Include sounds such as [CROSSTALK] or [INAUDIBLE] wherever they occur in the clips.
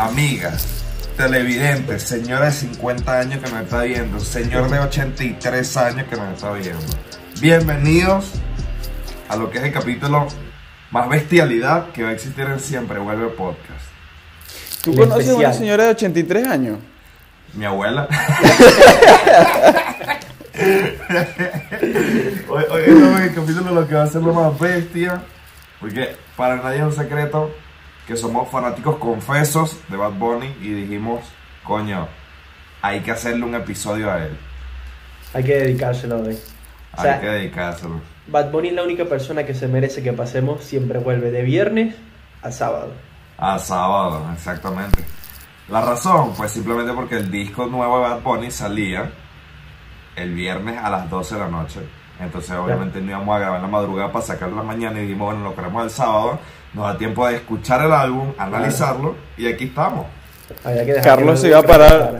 amigos, amigas, televidentes, señora de 50 años que me está viendo, señor de 83 años que me está viendo. Bienvenidos a lo que es el capítulo más bestialidad que va a existir en Siempre Vuelve Podcast. ¿Tú El conoces a una señora de 83 años? Mi abuela. [LAUGHS] Hoy, hoy el capítulo lo que va a ser lo más bestia. Porque para nadie es un secreto que somos fanáticos confesos de Bad Bunny y dijimos, coño, hay que hacerle un episodio a él. Hay que dedicárselo. O Hay que dedicárselo. Bad Bunny es la única persona que se merece que pasemos siempre vuelve de viernes a sábado. A sábado, exactamente. La razón, pues simplemente porque el disco nuevo de Bad Bunny salía el viernes a las 12 de la noche. Entonces, obviamente, no íbamos a grabar en la madrugada para sacarlo en la mañana y dijimos, bueno, lo queremos el sábado. Nos da tiempo de escuchar el álbum, analizarlo y aquí estamos. Que Carlos que se iba a parar.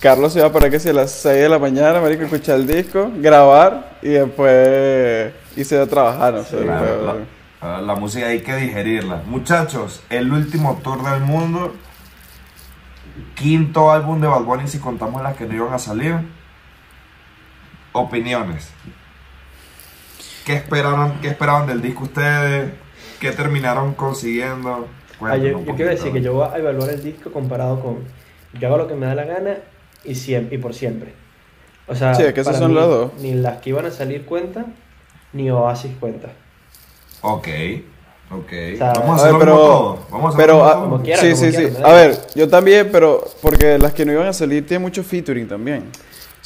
Carlos se iba para que si a las 6 de la mañana, marico, escuchar el disco, grabar y después irse a trabajar, no sé. La, pero- la- la música hay que digerirla. Muchachos, el último tour del mundo. Quinto álbum de Bad Bunny si contamos las que no iban a salir. Opiniones. ¿Qué esperaban, qué esperaban del disco ustedes? ¿Qué terminaron consiguiendo? Ah, yo, quiero decir que yo voy a evaluar el disco comparado con yo hago lo que me da la gana y, siempre, y por siempre. O sea, Sí, que esos son mí, los dos. Ni las que iban a salir cuenta, ni Oasis cuenta. Ok, ok. sea, Vamos a hacerlo pero, como todo. Vamos a hacerlo pero como ah. Como quiera, sí, como sí, quiera, sí. da A ver, yo también, pero porque las que no iban a salir tienen mucho featuring también.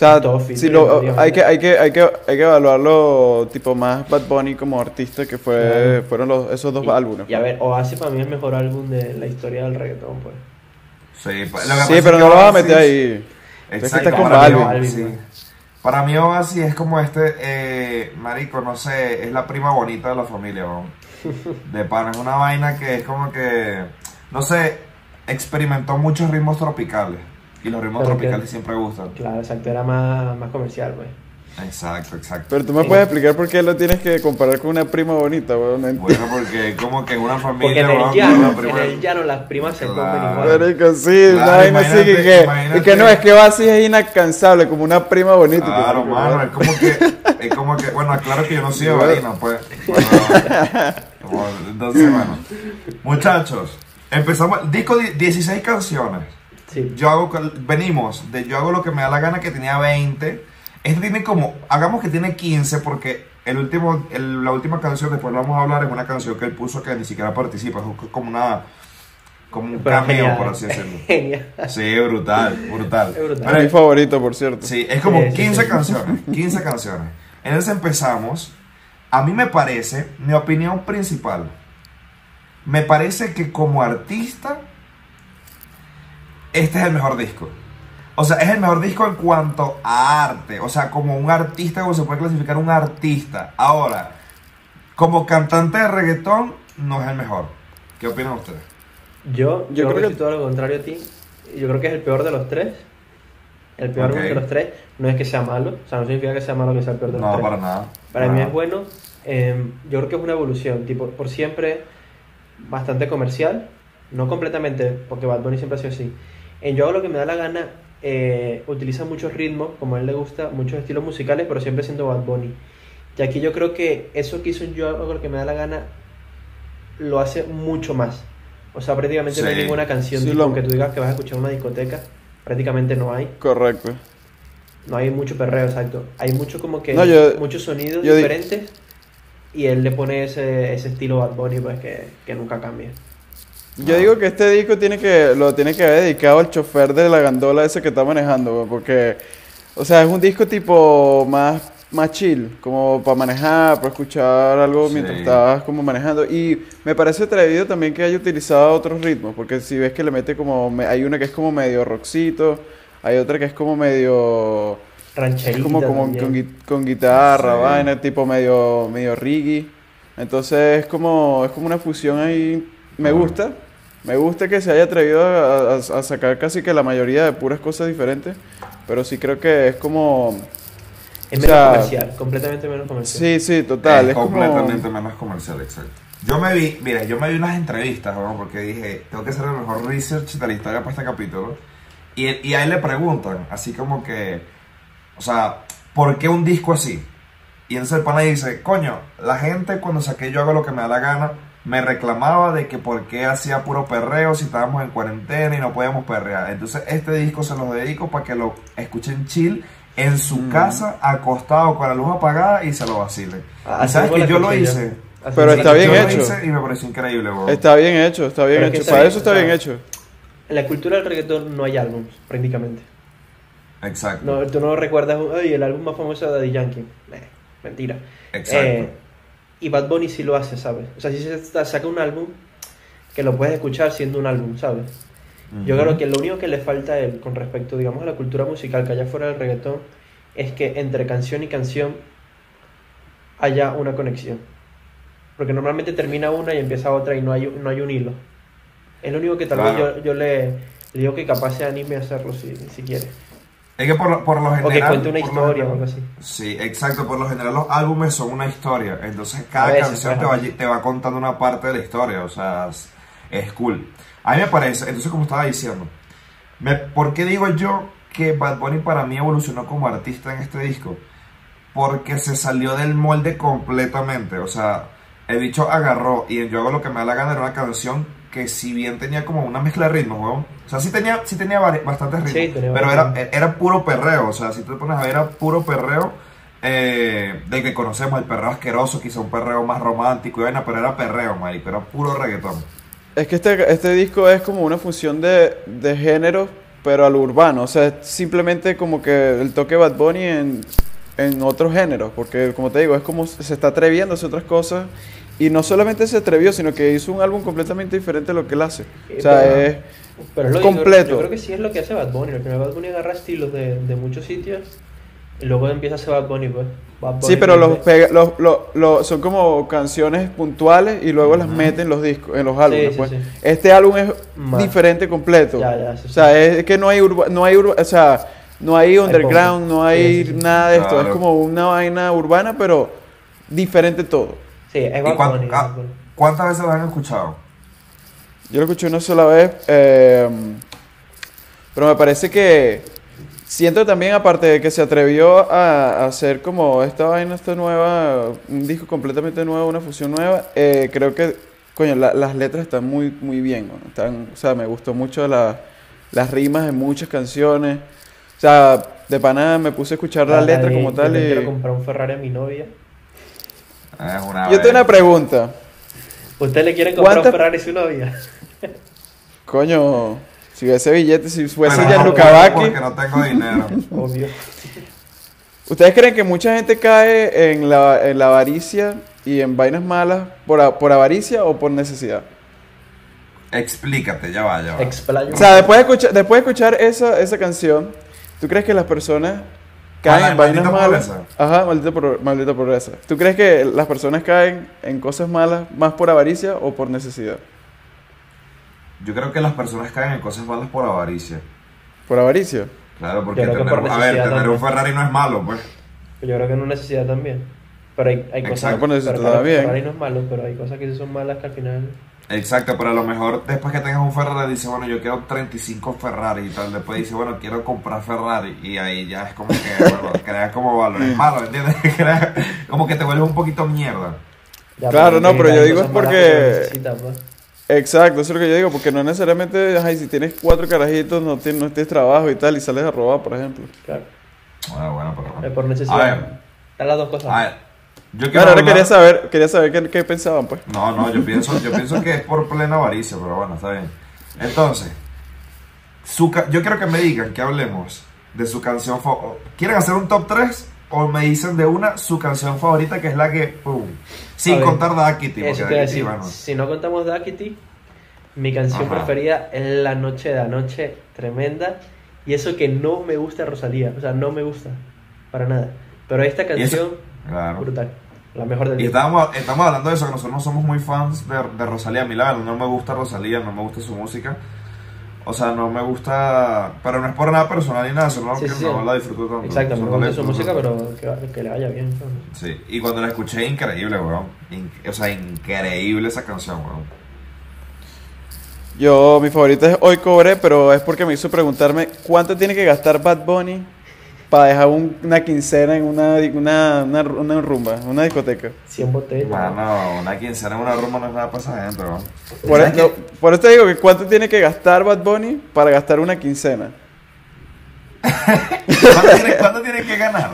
O sea, Todo si lo, hay que, hay que, hay que, hay que evaluarlo tipo más Bad Bunny como artista que fue, Claro. fueron los, esos dos Y, álbumes. y a ver, Oasis para mí es el mejor álbum de la historia del reggaetón, pues. Sí, lo que Sí, es pero que no lo vas a meter ahí. Exacto, está con para mí, Balvin. Balvin, sí. ¿no? Para mí Oasis es como este, eh, marico, no sé, es la prima bonita de la familia, weón. [LAUGHS] De pana, es una vaina que es como que, no sé, experimentó muchos ritmos tropicales. Y los ritmos Pero que- tropicales siempre gustan. Claro, exacto, era más, más comercial, pues. Exacto, exacto. Pero tú me Sí. puedes explicar por qué lo tienes que comparar con una prima bonita, weón. No. Bueno, porque como que es una Porque familia, en el llano, una en prima- el llano las primas se Claro. comen igual. Marico, sí, Claro, así que, que, imagínate. y que no, es que va así es inalcanzable, como una prima bonita. Claro, mano, es como que, es como que, bueno, claro que yo no soy de [LAUGHS] Barina, pues. Bueno, [LAUGHS] como- entonces, bueno. Muchachos, empezamos, disco de 16 canciones. Sí. Yo hago, venimos de yo hago lo que me da la gana que tenía 20. Este tiene como, hagamos que tiene 15 porque el último, el- la última canción, después lo vamos a hablar, es una canción que él puso que ni siquiera participa, es como una, como un Pero cameo, genial. por así decirlo. [LAUGHS] Genial. Sí, brutal, brutal. Es brutal. Pero Es mi favorito, por cierto. Sí, es como Sí, sí, 15 sí. canciones, [LAUGHS] 15 canciones. Entonces empezamos. A mí me parece, mi opinión principal, me parece que como artista, este es el mejor disco. O sea, es el mejor disco en cuanto a arte. O sea, como un artista, como se puede clasificar un artista. Ahora, como cantante de reggaetón, no es el mejor. ¿Qué opinan ustedes? Yo, Yo yo, creo creo que- todo lo contrario a ti. Yo creo que es el peor de los tres. El peor de los tres. No es que sea malo. O sea, no significa que sea malo que sea el peor de los No, tres. para nada. Para mí es bueno. eh, yo creo que es una evolución. Tipo, por siempre bastante comercial. No completamente, porque Bad Bunny siempre ha sido así. En Yo hago lo que me da la gana. eh, utiliza muchos ritmos, como a él le gusta, muchos estilos musicales, pero siempre siendo Bad Bunny. Y aquí yo creo que eso que hizo en Yo hago lo que me da la gana lo hace mucho más. O sea, prácticamente no hay ninguna canción Sí, tipo, lo- que tú digas que vas a escuchar en una discoteca. Prácticamente no hay. Correcto. No hay mucho perreo, exacto. Hay mucho como que No, yo- muchos sonidos di- diferentes y él le pone ese, ese estilo Bad Bunny pues que, que nunca cambia. Yo digo que este disco tiene que lo tiene que haber dedicado al chofer de la gandola ese que está manejando, porque, o sea, es un disco tipo más, más chill, como para manejar, para escuchar algo Sí. mientras estás como manejando. Y me parece atrevido también que haya utilizado otros ritmos, porque si ves que le mete como, me- hay una que es como medio rockcito, hay otra que es como medio... Es Rancherita como, como con, gui- con guitarra, Sí. vaina, tipo medio, medio reggae. Entonces es como, es como una fusión ahí. Me gusta. Me gusta que se haya atrevido a, a- a sacar casi que la mayoría de puras cosas diferentes. Pero sí creo que es como... Es menos sea, comercial, completamente menos comercial. Sí, sí, total. es Es, como... completamente menos comercial, exacto. Yo me vi, mira, yo me vi unas entrevistas, ¿no? porque dije, tengo que hacer el mejor research de la historia para este capítulo. Y, y a él le preguntan, así como que, o sea, ¿por qué un disco así? Y entonces el pana dice, coño, la gente cuando saqué yo hago lo que me da la gana, me reclamaba de que por qué hacía puro perreo si estábamos en cuarentena y no podíamos perrear. Entonces este disco se los dedico para que lo escuchen chill en su casa, acostado con la luz apagada y se lo vacilen. Ah, y sabes que yo lo hice. Así Pero es. está bien Yo lo hecho. hice y me pareció increíble. Está bien hecho, está bien Pero hecho. Para eso está o sea, bien hecho. En la cultura del reggaetón no hay álbums, prácticamente. Exacto. No, tú no recuerdas, ay, el álbum más famoso de Daddy Yankee. Eh, mentira. Exacto. Eh, y Bad Bunny sí lo hace, ¿sabes? O sea, si se sa- saca un álbum que lo puedes escuchar siendo un álbum, ¿sabes? Yo creo que lo único que le falta a él con respecto, digamos, a la cultura musical que haya fuera del reggaetón es que entre canción y canción haya una conexión. Porque normalmente termina una y empieza otra y no hay, no hay un hilo. Es lo único que tal Claro. vez yo, yo le, le digo que capaz se anime a hacerlo si, si quiere. Es que por, lo- por lo general. O que cuente una por lo historia o algo así. Sí, exacto. Por lo general los álbumes son una historia. Entonces cada veces, canción te va, te va contando una parte de la historia. O sea, es, es cool. A mí me parece, entonces como estaba diciendo, me, ¿por qué digo yo que Bad Bunny para mí evolucionó como artista en este disco? Porque se salió del molde completamente. O sea, el bicho agarró y en Yo hago lo que me da la gana era una canción que si bien tenía como una mezcla de ritmos, weón. O sea, sí tenía, sí tenía bastantes ritmos. Sí, tenía pero era, era puro perreo. O sea, si tú te pones a ver, era puro perreo. eh, del que conocemos, el perreo asqueroso, quizá un perreo más romántico y vaina, pero era perreo, marico, era puro reggaetón. Es que este, este disco es como una función de, de género, pero a lo urbano. O sea, es simplemente como que el toque Bad Bunny en, en otros géneros. Porque, como te digo, es como se está atreviendo a hacer otras cosas. Y no solamente se atrevió, sino que hizo un álbum completamente diferente a lo que él hace. O sea, Pero- es Pero es lo que yo- completo. Yo, creo que sí es lo que hace Bad Bunny. Al final Bad Bunny agarra estilos de, de muchos sitios y luego empieza a hacer Bad Bunny, pues. Bad Bunny Sí, pero los pega- los- los- los- son como canciones puntuales y luego las meten en los discos, en los álbumes. sí, pues. sí. Este álbum es diferente completo. Ya, ya, sí, o sea, es que no hay urba- no hay urba- o sea, no hay underground, no hay Sí, sí, sí. nada de esto, Claro. es como una vaina urbana, pero diferente todo. Sí, es ¿Y Bad cuán- Bunny. ah. ¿Cuántas veces lo han escuchado? Yo lo escuché una sola vez, eh, pero me parece que siento también, aparte de que se atrevió a, a hacer como esta vaina, esta nueva, un disco completamente nuevo, una fusión nueva, eh, creo que, coño, la- las letras están muy, muy bien, ¿no? están, o sea, me gustó mucho la- las rimas de muchas canciones, o sea, de pana me puse a escuchar la Ah, letra de- como yo tal le y... quiero comprar un Ferrari a mi novia. Es una Yo tengo una vez. pregunta, ¿Usted le quiere comprar un ¿Cuántas- Ferrari a su novia? coño, si hubiese billete, si fuese ya no Porque no tengo dinero. [LAUGHS] Obvio. ¿Ustedes creen que mucha gente cae en la, en la avaricia y en vainas malas por, a- por avaricia o por necesidad? Explícate, ya va, ya va. Explayo. O sea, después de escuchar, después de escuchar esa, esa canción, ¿tú crees que las personas caen en vainas maldita malas? pobreza. Ajá, maldita, por- maldita pobreza. ¿Tú crees que las personas caen en cosas malas más por avaricia o por necesidad? Yo creo que las personas caen en cosas malas por avaricia. Por avaricia. Claro, porque que tener, por a ver, tener un. Ferrari no es malo, pues. Yo creo que no necesidad también. Pero hay, hay cosas. Exacto. Por necesidad pero claro, también. Ferrari no es malo, pero hay cosas que sí son malas que al final. Exacto, pero a lo mejor después que tengas un Ferrari dice, bueno, yo quiero 35 Ferrari y tal. Después dice, bueno, quiero comprar Ferrari. Y ahí ya es como que, [LAUGHS] bueno, creas como valores malos, ¿entiendes? [LAUGHS] Crea- como que te vuelves un poquito mierda. Ya, Claro, no, pero yo digo es porque- pues. Exacto, eso es lo que yo digo, porque no necesariamente, ay, si tienes cuatro carajitos, no tienes, no tienes trabajo y tal, y sales a robar, por ejemplo. Claro. Bueno, bueno, pero... Es por necesidad. A ver, Están las dos cosas. a ver. Yo quiero Claro, ahora hablar- quería saber, quería saber qué, qué pensaban, pues. No, no, yo pienso, yo pienso que es por plena avaricia, pero bueno, está bien. Entonces, su ca- yo quiero que me digan que hablemos de su canción favorita. ¿Quieren hacer un top 3? O me dicen de una su canción favorita que es la que, pum, sin ver, contar Dakity, decir. bueno, Si no contamos Duckity, mi canción Ajá. preferida es La Noche de Anoche, tremenda. Y eso que no me gusta Rosalía, o sea, no me gusta para nada. Pero esta Y canción, eso- claro. brutal. La mejor del Y estábamos, estamos hablando de eso, que nosotros no somos muy fans de, de Rosalía. A mí la verdad no me gusta Rosalía, no me gusta su música. O sea, no me gusta. Pero no es por nada personal ni nada, sino Sí, que sí, no sí. la disfruto tanto. Exacto, me gusta su disfruto música, pero que, que le vaya bien. ¿no? Sí, y cuando la escuché, increíble, weón. In- o sea, increíble esa canción, weón. Yo, mi favorita es Hoy Cobré, pero es porque me hizo preguntarme cuánto tiene que gastar Bad Bunny para dejar un- una quincena en una, una, una, una rumba, una discoteca. 100 botellas. Mano, una quincena en una rumba no es nada para esa gente, weón. Por, ¿Sabes eso, por eso te digo que cuánto tiene que gastar Bad Bunny para gastar una quincena. ¿Cuánto tiene, cuánto tiene que ganar?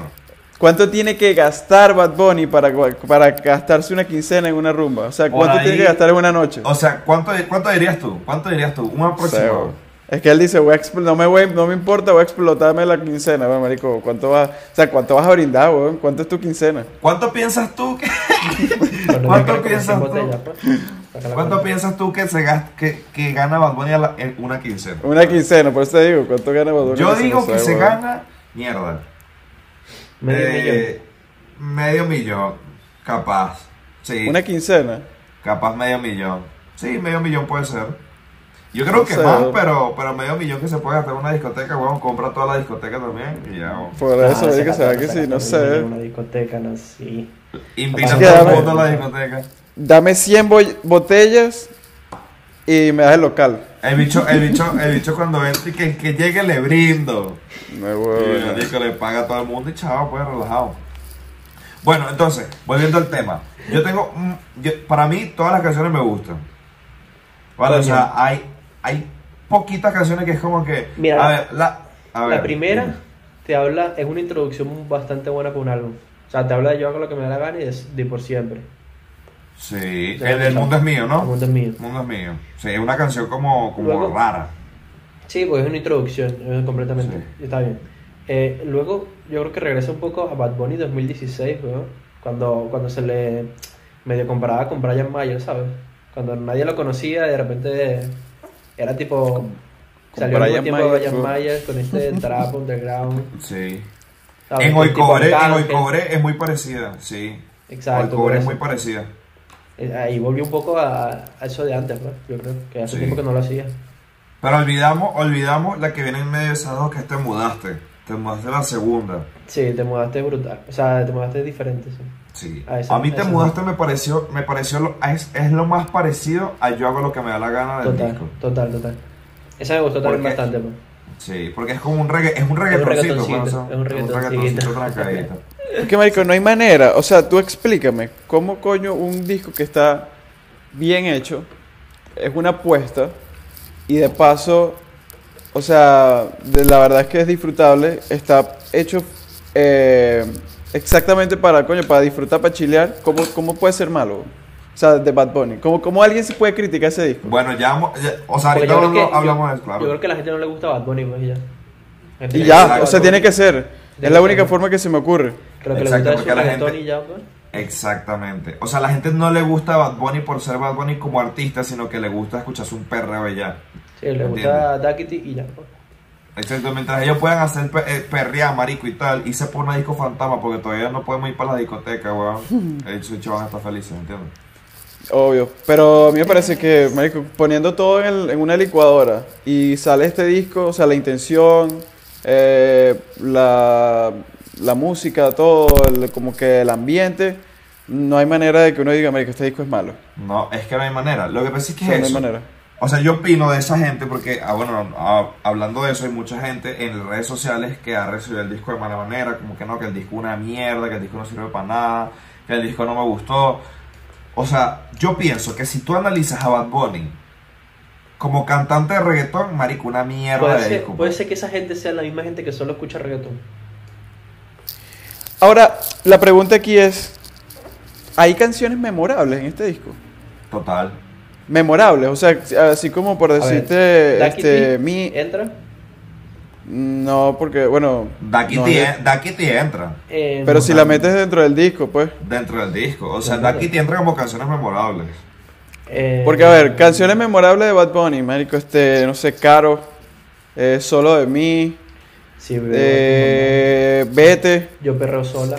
¿Cuánto tiene que gastar Bad Bunny para, para gastarse una quincena en una rumba? O sea, ¿cuánto ahí- tiene que gastar en una noche? O sea, ¿cuánto, ¿cuánto dirías tú? ¿Cuánto dirías tú? Un aproximado. Es que él dice, voy a no, me voy, no me importa, voy a explotarme la quincena, weón, marico. ¿Cuánto vas, o sea, ¿cuánto vas a brindar, weón? ¿Cuánto es tu quincena? ¿Cuánto piensas tú que, [LAUGHS] ¿Cuánto piensas 100 tú? pues, ¿Cuánto piensas tú que se gasta, que, que gana Bad Bunny a la- en una quincena? Una quincena, por eso te digo, ¿cuánto gana Bad Bunny? Yo digo que se weón. gana mierda. Medio Eh, Medio millón, capaz. Sí, Una quincena. capaz medio millón. Sí, medio millón puede ser. Yo creo No que sé. más, pero, pero medio millón que se puede gastar en una discoteca, weón, compra toda la discoteca también y ya, weón. Por Ah, eso, se que gasta- será que se sí, no sé. Una discoteca, no, sí. Invita a todo que el dame- mundo a la discoteca. Dame 100 boy- botellas y me das el local. El bicho, el bicho, el bicho cuando entre que, que llegue le brindo. Me Y huevo, el disco le paga a todo el mundo y chao, pues relajado. Bueno, entonces, volviendo al tema. Yo tengo, mm, yo- para mí todas las canciones me gustan. Vale, o sea, hay, hay poquitas canciones que es como que... Mira, a ver, la, a ver, La primera te habla, es una introducción bastante buena para un álbum. O sea, te habla de yo hago lo que me da la gana y de, de por siempre. Sí, el, el mundo es mío, ¿no? El mundo es mío. El mundo es mío. Sí, es una canción como, como Luego- rara. Sí, pues es una introducción, eh, completamente. Sí. Está bien. Eh, luego, yo creo que regresa un poco a Bad Bunny 2016, weón, cuando, cuando se le medio comparaba con Brian Mayer, ¿sabes? Cuando nadie lo conocía, de repente era tipo. Con salió Brian tiempo Mayer, Brian. Mayer con este [LAUGHS] trap underground. Sí. ¿sabes? En Hoy Cobré, en Hoy es muy parecida, sí. Exacto. Hoy Cobré por es muy parecida. Eh, Ahí volvió un poco a, a eso de antes, ¿no? Yo creo que hace Sí. tiempo que no lo hacía. Pero olvidamos, olvidamos la que viene en medio de esas dos que te mudaste. Te mudaste a la segunda. Sí, te mudaste brutal. O sea, te mudaste diferente, sí. Sí. Esa- a mí te mudaste me pareció, me pareció lo, es, es lo más parecido a yo hago lo que me da la gana del Total, disco. total, total. Esa me gustó también Porque- bastante, pues. Sí, porque es como un reggae, es un reggaetoncito, reggaetoncito, pues, o sea, es un reggaetoncito. trancadito. [LAUGHS] Es que, marico, no hay manera. O sea, tú explícame, ¿cómo coño un disco que está bien hecho, es una apuesta, y de paso, o sea, de- la verdad es que es disfrutable, está hecho eh, exactamente para, coño, para disfrutar, para chilear, ¿cómo, cómo puede ser malo? O sea, de Bad Bunny. ¿Cómo, cómo alguien se puede criticar ese disco? Bueno, ya, vamos- ya- o sea, ahorita creo hablamos, que- hablamos yo- de eso, claro. Yo creo que a la gente no le gusta Bad Bunny, pues y ya. Y ya, o sea, tiene que ser. Es la ser. única forma que se me ocurre. Que lo que le gusta a la reggaetón gente- y ya, pues. Exactamente. O sea, la gente no le gusta Bad Bunny por ser Bad Bunny como artista, sino que le gusta escucharse un perreo y ya. Sí, le gusta Duckity y ya. Exacto, mientras ellos puedan hacer eh, perrear, marico y tal, y se pone una disco fantasma porque todavía no podemos ir para la discoteca, weón. [LAUGHS] Ellos ellos van a estar felices, ¿entiendes? Obvio, pero a mí me parece que, marico, poniendo todo en, el- en una licuadora y sale este disco, o sea, la intención, eh, la, la música, todo, el- como que el ambiente, no hay manera de que uno diga, marico, este disco es malo. No, es que no hay manera. Lo que pasa es que O sea, es no hay manera. O sea, yo opino de esa gente porque, ah, bueno, ah, hablando de eso, hay mucha gente en las redes sociales que ha recibido el disco de mala manera, como que no, que el disco es una mierda, que el disco no sirve para nada, que el disco no me gustó. O sea, yo pienso que si tú analizas a Bad Bunny como cantante de reggaetón, marico, una mierda Puede de ser, disco. puede pues. ser que esa gente sea la misma gente que solo escucha reggaetón. Ahora, la pregunta aquí es, ¿hay canciones memorables en este disco? Total. Memorables, o sea, así como por ver, decirte, este, mi... entra. No, porque, bueno... Duckity, no entra eh, pero si la metes dentro del disco, pues... dentro del disco. O sea. Duckity entra como canciones memorables. eh, Porque, a ver, canciones memorables de Bad Bunny, marico, este, no sé, Caro, eh, Solo de mí, Sí, bro, eh, Vete, Yo perreo sola.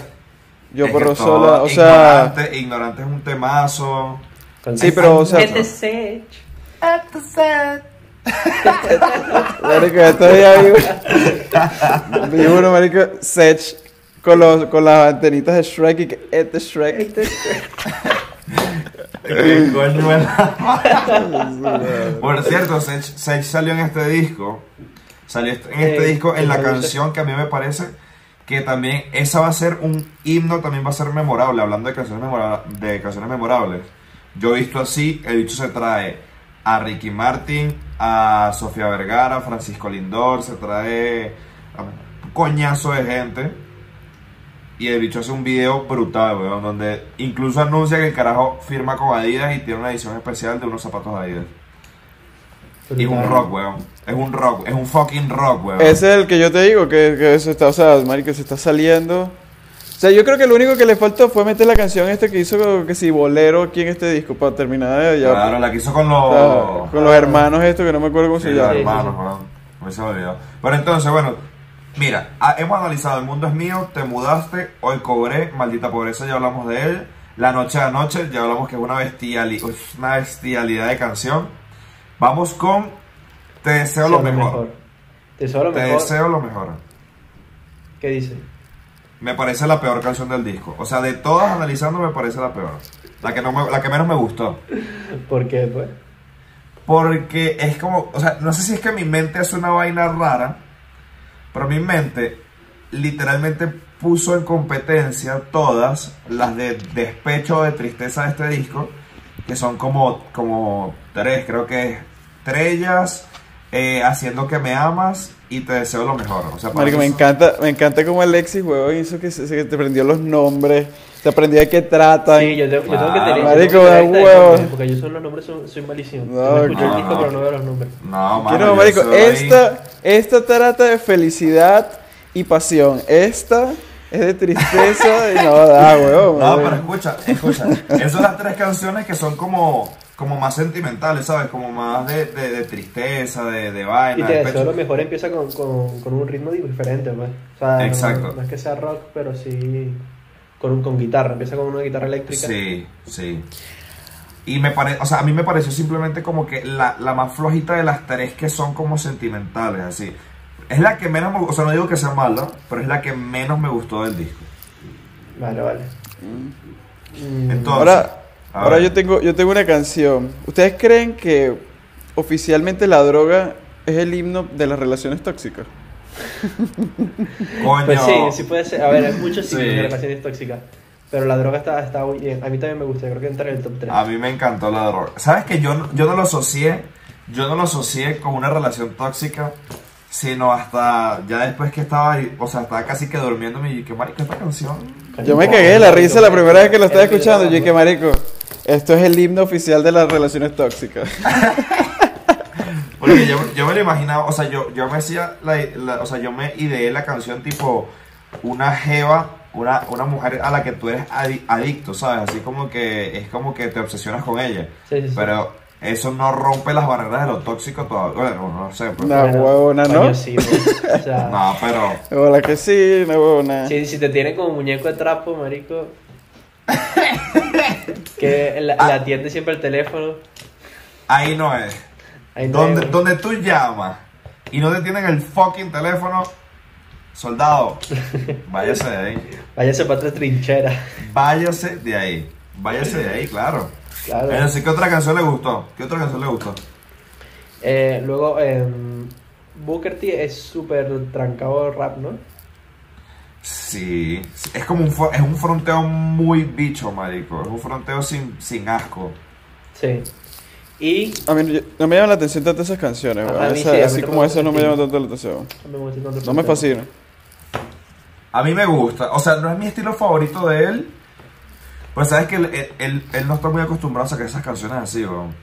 Yo todo- Sola, o sea... Ignorante, ignorante es un temazo. Con- Sí, pero, o sea- Este sage. Marico, estos días vi, vi uno, marico, Sech con, los, con las antenitas de Shrek y que este Shrek. Este ¿Qué coño era? [LAUGHS] Por cierto, Sech, Sech salió en este disco. Salió en este Eh, disco en la canción que a mí me parece que también esa va a ser un himno, también va a ser memorable. Hablando de canciones, memora- de canciones memorables. Yo he visto así, el bicho se trae a Ricky Martin, a Sofía Vergara, a Francisco Lindor, se trae a un coñazo de gente. Y el bicho hace un video brutal, weón, donde incluso anuncia que el carajo firma con Adidas y tiene una edición especial de unos zapatos de Adidas. Y es un rock, weón. Es un rock, es un fucking rock, weón. Ese es el que yo te digo, que, que se está, o sea, marico, se está saliendo. O sea, yo creo que lo único que le faltó fue meter la canción esta que hizo, que si bolero aquí en este disco, para terminar de ya. Claro, la que hizo con o sea, los... con los hermanos estos, que no me acuerdo cómo Sí, se los llama. Sí, sí, hermanos, sí. weón. Me se me olvidó. Pero entonces, bueno, mira, ah, hemos analizado El Mundo es Mío, Te Mudaste, Hoy Cobré, Maldita Pobreza, ya hablamos de él. La Noche a Noche, ya hablamos que es una, bestiali una bestialidad de canción. Vamos con Te Deseo lo mejor. Te deseo lo Te mejor. Deseo lo mejor. ¿Qué dice? Me parece la peor canción del disco. O sea, de todas analizando me parece la peor. La que, no me- la que menos me gustó. ¿Por qué, pues? Porque es como, o sea, no sé si es que mi mente hace una vaina rara, pero mi mente literalmente puso en competencia todas las de despecho o de tristeza de este disco, que son como, como tres, creo que es Estrellas, eh, Haciendo que me amas y Te deseo lo mejor. O sea, Marico, me encanta, me encanta como Alexis, huevón, hizo que, se, se- te aprendió los nombres, te aprendió de qué tratan. Sí, yo, tengo- yo tengo que tener. Marico, de huevo. nombres, Porque yo son los nombres, son- soy malísimo. No, Yo me escucho el no, disco, no. pero no veo los nombres. No, mano, no, marico, soy ahí- esta, esta trata de felicidad y pasión. Esta es de tristeza y no da, huevón. [LAUGHS] No, pero escucha, escucha. Esas son las tres canciones que son como, como más sentimentales, ¿sabes? Como más de, de, de tristeza, de, de Y vaina. te de deseo pecho. lo mejor empieza con, con, con un ritmo diferente, pues. O sea, no- Exacto. No, es que sea rock, pero sí con, un- con guitarra. Empieza con una guitarra eléctrica. Sí, sí. Y me parece, o sea, a mí me pareció simplemente como que la, la más flojita de las tres que son como sentimentales, así. Es la que menos me O sea, no digo que sea mala, pero es la que menos me gustó del disco. Vale, vale. Mm, Entonces, Ahora, a ahora ver. yo tengo, yo tengo una canción. ¿Ustedes creen que oficialmente la droga es el himno de las relaciones tóxicas? [LAUGHS] Coño. Pues sí, sí puede ser. A ver, hay muchos Sí. de relaciones tóxicas. Pero la droga está, está muy bien. A mí también me gusta. Creo que entra en el top 3. A mí me encantó la droga. ¿Sabes que yo, no- yo no lo asocié? Yo no lo asocié con una relación tóxica, sino hasta ya después que estaba, ahí, o sea, estaba casi que durmiendo y dije, marico, esta canción. Yo me cagué de la risa la primera vez que lo estaba escuchando. Yo dije, marico, esto es el himno oficial de las relaciones tóxicas. [LAUGHS] Porque yo, yo me lo imaginaba, o sea, yo, yo me hacía, la, la- o sea, yo me ideé la canción tipo una jeva, una, una mujer a la que tú eres adi- adicto, ¿sabes? Así como que es como que te obsesionas con ella. Sí, sí, sí. Pero eso no rompe las barreras de lo tóxico todavía. Bueno, no sé, pues. No, huevona, ¿no? coño, sí, pues. O sea, [LAUGHS] No, pero... Hola que sí, no huevona. si, si te tienen como muñeco de trapo, marico. [LAUGHS] que la, Ah. la atiende siempre el teléfono. Ahí no es. Ahí donde, donde tú llamas y no te tienen el fucking teléfono, soldado, [LAUGHS] váyase de ahí. Váyase para otra trinchera. Váyase de ahí. Váyase de ahí, claro. Claro. Pero ¿qué otra canción le gustó? ¿Qué otra canción le gustó? Eh, luego, em, Booker T es súper trancado rap, ¿no? Sí, sí, es como un, es un fronteo muy bicho, marico. Es un fronteo sin, sin asco. Sí. Y A mí no me llaman la atención tanto esas canciones, A- weón. a mí Esa- sí, a mí así no como me esas no me llaman tanto la atención. no me tanto No me fascina. A mí me gusta. O sea, no es mi estilo favorito de él. Pues sabes que él, él- él- él no está muy acostumbrado a sacar esas canciones así, weón.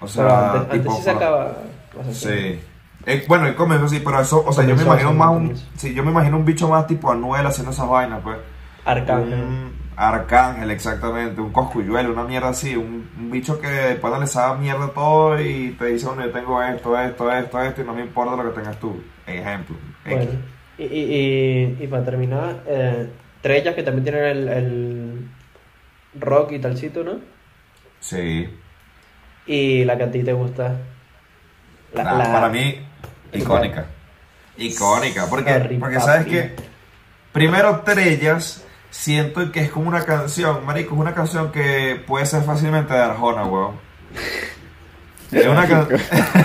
O sea, antes, antes tipo, sí sacaba cosas así. Sí. Eh, bueno, él comenzó así, pero eso, o sea, yo me imagino más un, sí, yo me imagino un bicho más tipo Anuel haciendo esas vainas, pues. Arcángel. Un arcángel, exactamente, un coscuyuelo, una mierda así, un, un bicho que después le sabe mierda todo y te dice, bueno, yo tengo esto, esto, esto, esto, y no me importa lo que tengas tú. Ejemplo. Bueno, y, y, y, y para terminar, eh, Trellas que también tienen el, el rock y talcito, ¿no? Sí. Y la que a ti te gusta. La- Nah, la- Para mí, icónica. Icónica. Porque, porque sabes que, primero, Trellas, siento que es como una canción, marico, es una canción que puede ser fácilmente de Arjona, weón. Es una canción.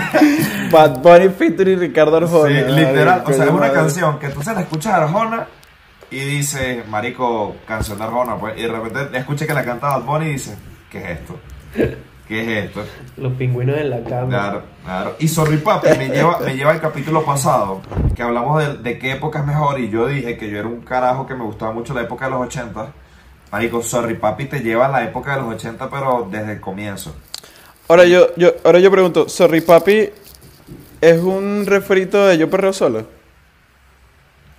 [LAUGHS] Bad Bunny featuring Ricardo Arjona. Sí, literal. O sea, es una canción que tú se la escuchas a Arjona y dices, marico, canción de Arjona, pues. Y de repente escuchas que la canta Bad Bunny y dices, ¿qué es esto? ¿Qué es esto? Los pingüinos en la cama. Claro, claro. Y Sorry Papi me lleva, me lleva al capítulo pasado, que hablamos de, de qué época es mejor, y yo dije que yo era un carajo que me gustaba mucho la época de los 80. Marico, Sorry Papi te lleva a la época de los 80, pero desde el comienzo. Ahora yo, yo, ahora yo pregunto, Sorry Papi es un refrito de Yo Perreo Sola.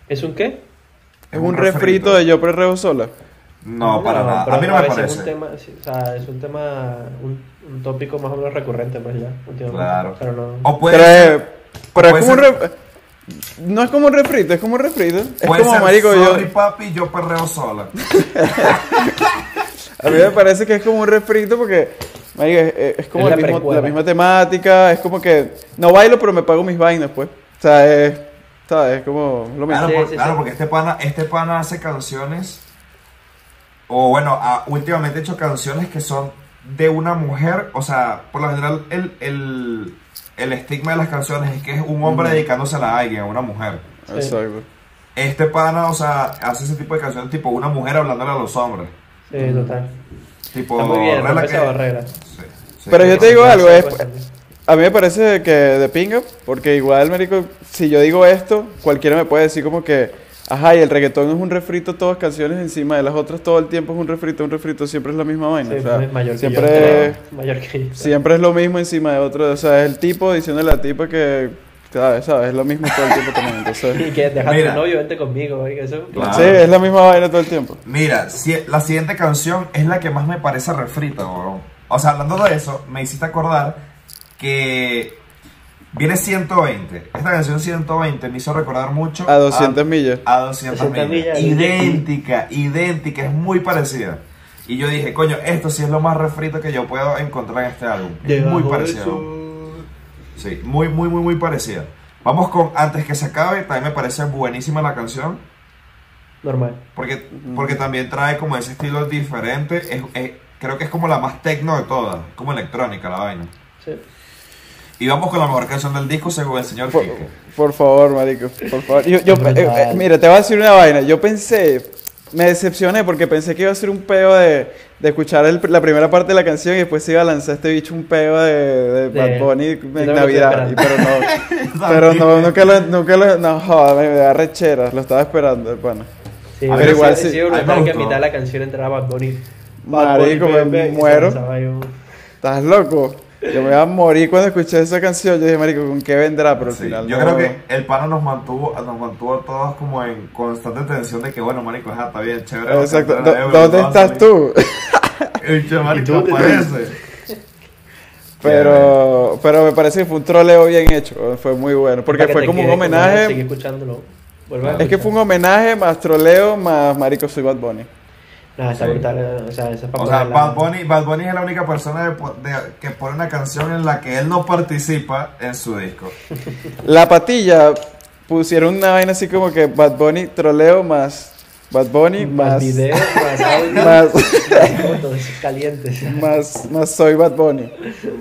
¿Es un qué? Es un refrito de Yo Perreo Sola. No, para nada. pero A mí no me parece. Es un tema, sí, o sea, es un tema, un, un tópico más o menos recurrente, pues ya, últimamente. Claro. Pero no. O puede Pero, ser, es- pero es puede como un ser- ref- No es como un refrito, es como un refrito. Es puede como, ser marico, yo... Sorry Papi, yo perreo sola. [LAUGHS] A mí me parece que es como un refrito porque, marico, es, es- es como Es la mismo- la misma temática, es como que no bailo pero me pago mis vainas, pues. O sea, es, ¿sabes? Es como lo mismo. Claro, Sí, por- sí, claro, sí. porque este pana, este pana hace canciones, o bueno, ha últimamente hecho canciones que son de una mujer, o sea, por lo general el, el, el estigma de las canciones es que es un hombre dedicándosela a alguien, a una mujer. Sí. Exacto. Este pana, o sea, hace ese tipo de canciones tipo una mujer hablándole a los hombres. Sí, total. Tipo, Está muy bien, regla rompe que- esa barrera. Sí, sí, Pero yo te digo algo, es, a mí me parece que de pinga, porque igual, marico, si yo digo esto, cualquiera me puede decir como que, ajá, y el reggaetón es un refrito, todas canciones encima de las otras, todo el tiempo es un refrito, un refrito, siempre es la misma vaina. Sí, o sea, mayor que siempre, yo, es- creo. Mayor que yo. siempre es lo mismo encima de otro, o sea, es el tipo diciéndole a la tipa que, ¿sabes? ¿sabes? Es lo mismo todo el tiempo también, entonces... Y que deja Mira. tu novio, vente conmigo, oiga, eso. Claro. Sí, es la misma vaina todo el tiempo. Mira, si- la siguiente canción es la que más me parece refrita, weón. O sea, hablando de eso, me hiciste acordar que viene 120. Esta canción 120 me hizo recordar mucho A 200 millas. A 200 200 millas. millas. Idéntica, idéntica, es muy parecida. Y yo dije, coño, esto sí es lo más refrito que yo puedo encontrar en este álbum. Es muy parecido. Sí, muy, muy, muy, muy parecida. Vamos con Antes que se acabe, también me parece buenísima la canción. Normal. Porque, porque también trae como ese estilo diferente. Es- es- creo que es como la más tecno de todas. Como electrónica la vaina. Sí. Y vamos con la mejor canción del disco según el señor Por, por favor, marico, por favor. Yo, yo- Brutal. eh, eh, mira, te voy a decir una vaina. Yo pensé, me decepcioné porque pensé que iba a ser un peo de, de escuchar el- la primera parte de la canción y después se iba a lanzar este bicho un peo de, de Bad Bunny en Navidad. y- pero no, [LAUGHS] pero no, nunca lo, nunca lo, no, joder, me da rechera, lo estaba esperando, pana. Sí, A pero ver, igual sí, me brutal que a mitad de la canción entraba Bad Bunny. Marico, me ven, ven, y se muero. ¿Estás loco? Yo me iba a morir cuando escuché esa canción. Yo dije, marico, ¿con qué vendrá? Pero al Sí, final yo no. creo que el pana nos mantuvo, nos mantuvo a todos como en constante tensión de que bueno, marico, está bien, chévere. Exacto. bacán, ¿Dó- pero ¿Dónde estás tú? [LAUGHS] El che, marico, ¿Y tú dónde aparece. [LAUGHS] Pero, pero me parece que fue un troleo bien hecho, fue muy bueno, porque fue como un homenaje, seguir escuchándolo. Es que fue un homenaje más troleo más marico soy Bad Bunny. No, está Sí. brutal. O sea, esa es para O sea, Bad Bunny, Bad Bunny es la única persona de po- de- que pone una canción en la que él no participa en su disco. [LAUGHS] La patilla pusieron una vaina así como que Bad Bunny troleo más Bad Bunny Más más video, más audio, [LAUGHS] más, [LAUGHS] más fotos calientes. más más soy Bad Bunny.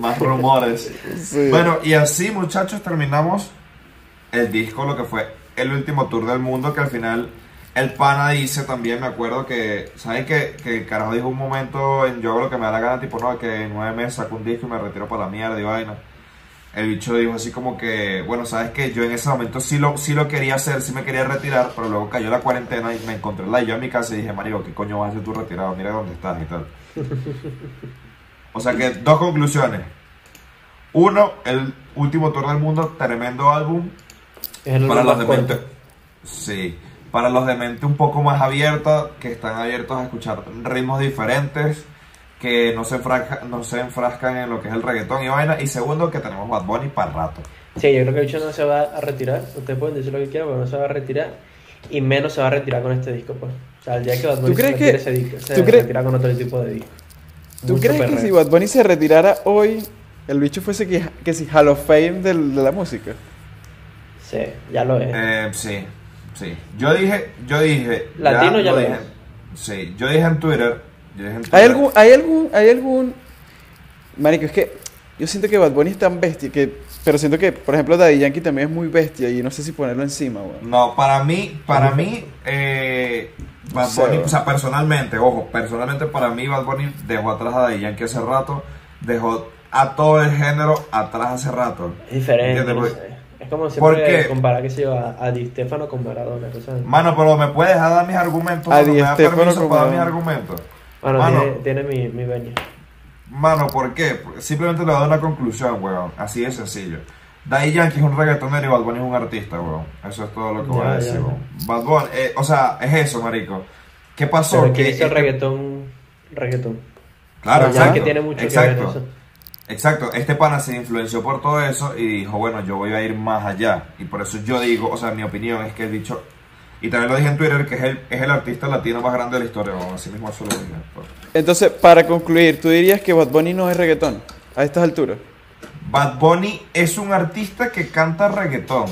Más rumores. Sí. Bueno, y así, muchachos, terminamos el disco, lo que fue el último tour del mundo, que al final el pana dice también, me acuerdo que, ¿sabes que, que el carajo dijo un momento en yo hago lo que me da la gana, tipo, no, que en nueve meses saco un disco y me retiro para la mierda y vaina. El bicho dijo así como que, bueno, sabes que yo en ese momento sí lo, sí lo quería hacer, sí me quería retirar, pero luego cayó la cuarentena y me encontré la yo en mi casa y dije, Mario, ¿qué coño vas a hacer tú retirado? Mira dónde estás y tal. [LAUGHS] O sea que dos conclusiones. Uno, el último tour del mundo, tremendo álbum. Es el Para los más de mente. corto. Sí. Para los de mente un poco más abierta, que están abiertos a escuchar ritmos diferentes, que no se, enfrasca- no se enfrascan en lo que es el reggaetón y vaina. Y segundo, que tenemos Bad Bunny para rato. Sí, yo creo que el bicho no se va a retirar. Ustedes pueden decir lo que quieran, pero no se va a retirar. Y menos se va a retirar con este disco, pues. O sea, el día que Bad Bunny ¿Tú crees se retire que- ese disco, se tú retira con otro tipo de disco. ¿Tú Mucho crees que si Bad Bunny se retirara hoy el bicho fuese que, que si Hall of Fame de la música. Sí, ya lo es. Eh, sí, sí. Yo dije, yo dije. Latino ya lo dije. Sí, yo dije en Twitter. Yo dije en ¿Hay algún, hay algún, hay algún... Marico, es que yo siento que Bad Bunny es tan bestia que... Pero siento que, por ejemplo, Daddy Yankee también es muy bestia y no sé si ponerlo encima, weón. No, para mí, para mí, eh, Bad Bunny, o sea, personalmente, ojo, personalmente para mí Bad Bunny dejó atrás a Daddy Yankee hace rato, dejó a todo el género atrás hace rato. Diferente, ¿Entiendes? no sé. Es como ¿Por siempre qué? comparar, qué sé yo, a, Di Stefano con Maradona. Mano, pero me puedes dejar dar mis argumentos, A? Di me da Stefano permiso para dar mis argumentos. Bueno, Mano. tiene, tiene mi, mi venia. Mano, ¿por qué? Simplemente le doy una conclusión, weón. Así de sencillo. Daddy Yankee es un reggaetonero y Bad Bunny es un artista, weón. Eso es todo lo que voy a Ya, decir, ya, ya. weón. Bad Bunny, eh, o sea, es eso, marico. ¿Qué pasó? Pero que Que hizo el este- reggaetón, reggaetón. Claro, O sea, exacto. que tiene mucho exacto. que ver eso. Exacto, este pana se influenció por todo eso y dijo, bueno, yo voy a ir más allá. Y por eso yo digo, o sea, mi opinión es que el dicho, y también lo dije en Twitter, que es el, es el artista latino más grande de la historia, o así mismo eso lo dije. Entonces, para concluir, ¿tú dirías que Bad Bunny no es reggaetón a estas alturas? Bad Bunny es un artista que canta reggaetón.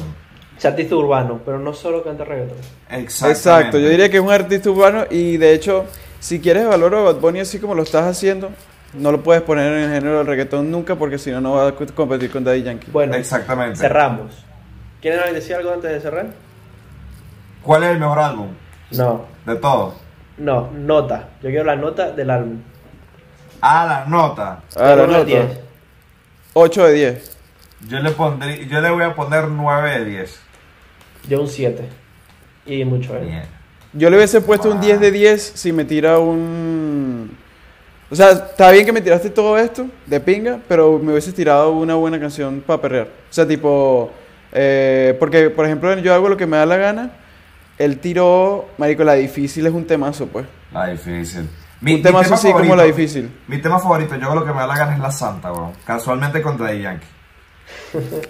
Es artista urbano, pero no solo canta reggaetón. Exacto, yo diría que es un artista urbano y de hecho, si quieres evaluar a Bad Bunny así como lo estás haciendo, no lo puedes poner en el género del reggaetón nunca porque si no, no va a co- competir con Daddy Yankee. Bueno, Exactamente. cerramos. ¿Quieren decir algo antes de cerrar? ¿Cuál es el mejor álbum? No, De todos. no, nota. Yo quiero la nota del álbum. Ah, la nota. Ah, la nota. 10. 8 de 10. Yo le pondré, yo le voy a poner 9 de 10. Yo un 7. Y mucho él. Yo le hubiese puesto un 10 de 10 si me tira un... O sea, está bien que me tiraste todo esto de pinga, pero me hubieses tirado una buena canción para perrear. O sea, tipo... eh, porque, por ejemplo, yo hago lo que me da la gana. Él tiró... Marico, la difícil es un temazo, pues. La difícil. un temazo así como la difícil. Mi tema favorito, yo lo que me da la gana es la santa, weón. Casualmente contra Daddy Yankee. [LAUGHS] Me hubiese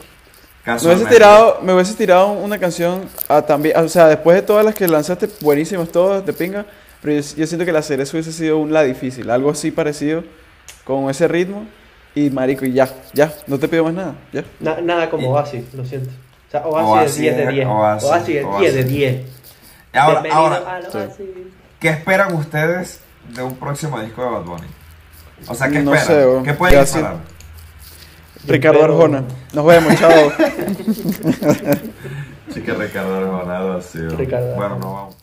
Casualmente. tirado, me hubiese tirado una canción a también, o sea, después de todas las que lanzaste, buenísimas todas, de pinga, pero yo, yo siento que la cereza hubiese sido un la difícil, algo así parecido, con ese ritmo, y marico, y ya, ya, no te pido más nada, ya. Na- nada como Y- Oasis, lo siento. O sea, Oasis, es 10 de es- 10. Oasis, Oasis, es 10 de 10. Y ahora, Bienvenido ahora, Sí. ¿qué esperan ustedes de un próximo disco de Bad Bunny? O sea, ¿qué No esperan? sé. ¿Qué pueden esperar? Ricardo espero- Arjona, nos vemos, chao. [LAUGHS] Sí que Ricardo Arjona. Ricardo Bueno, nos vamos.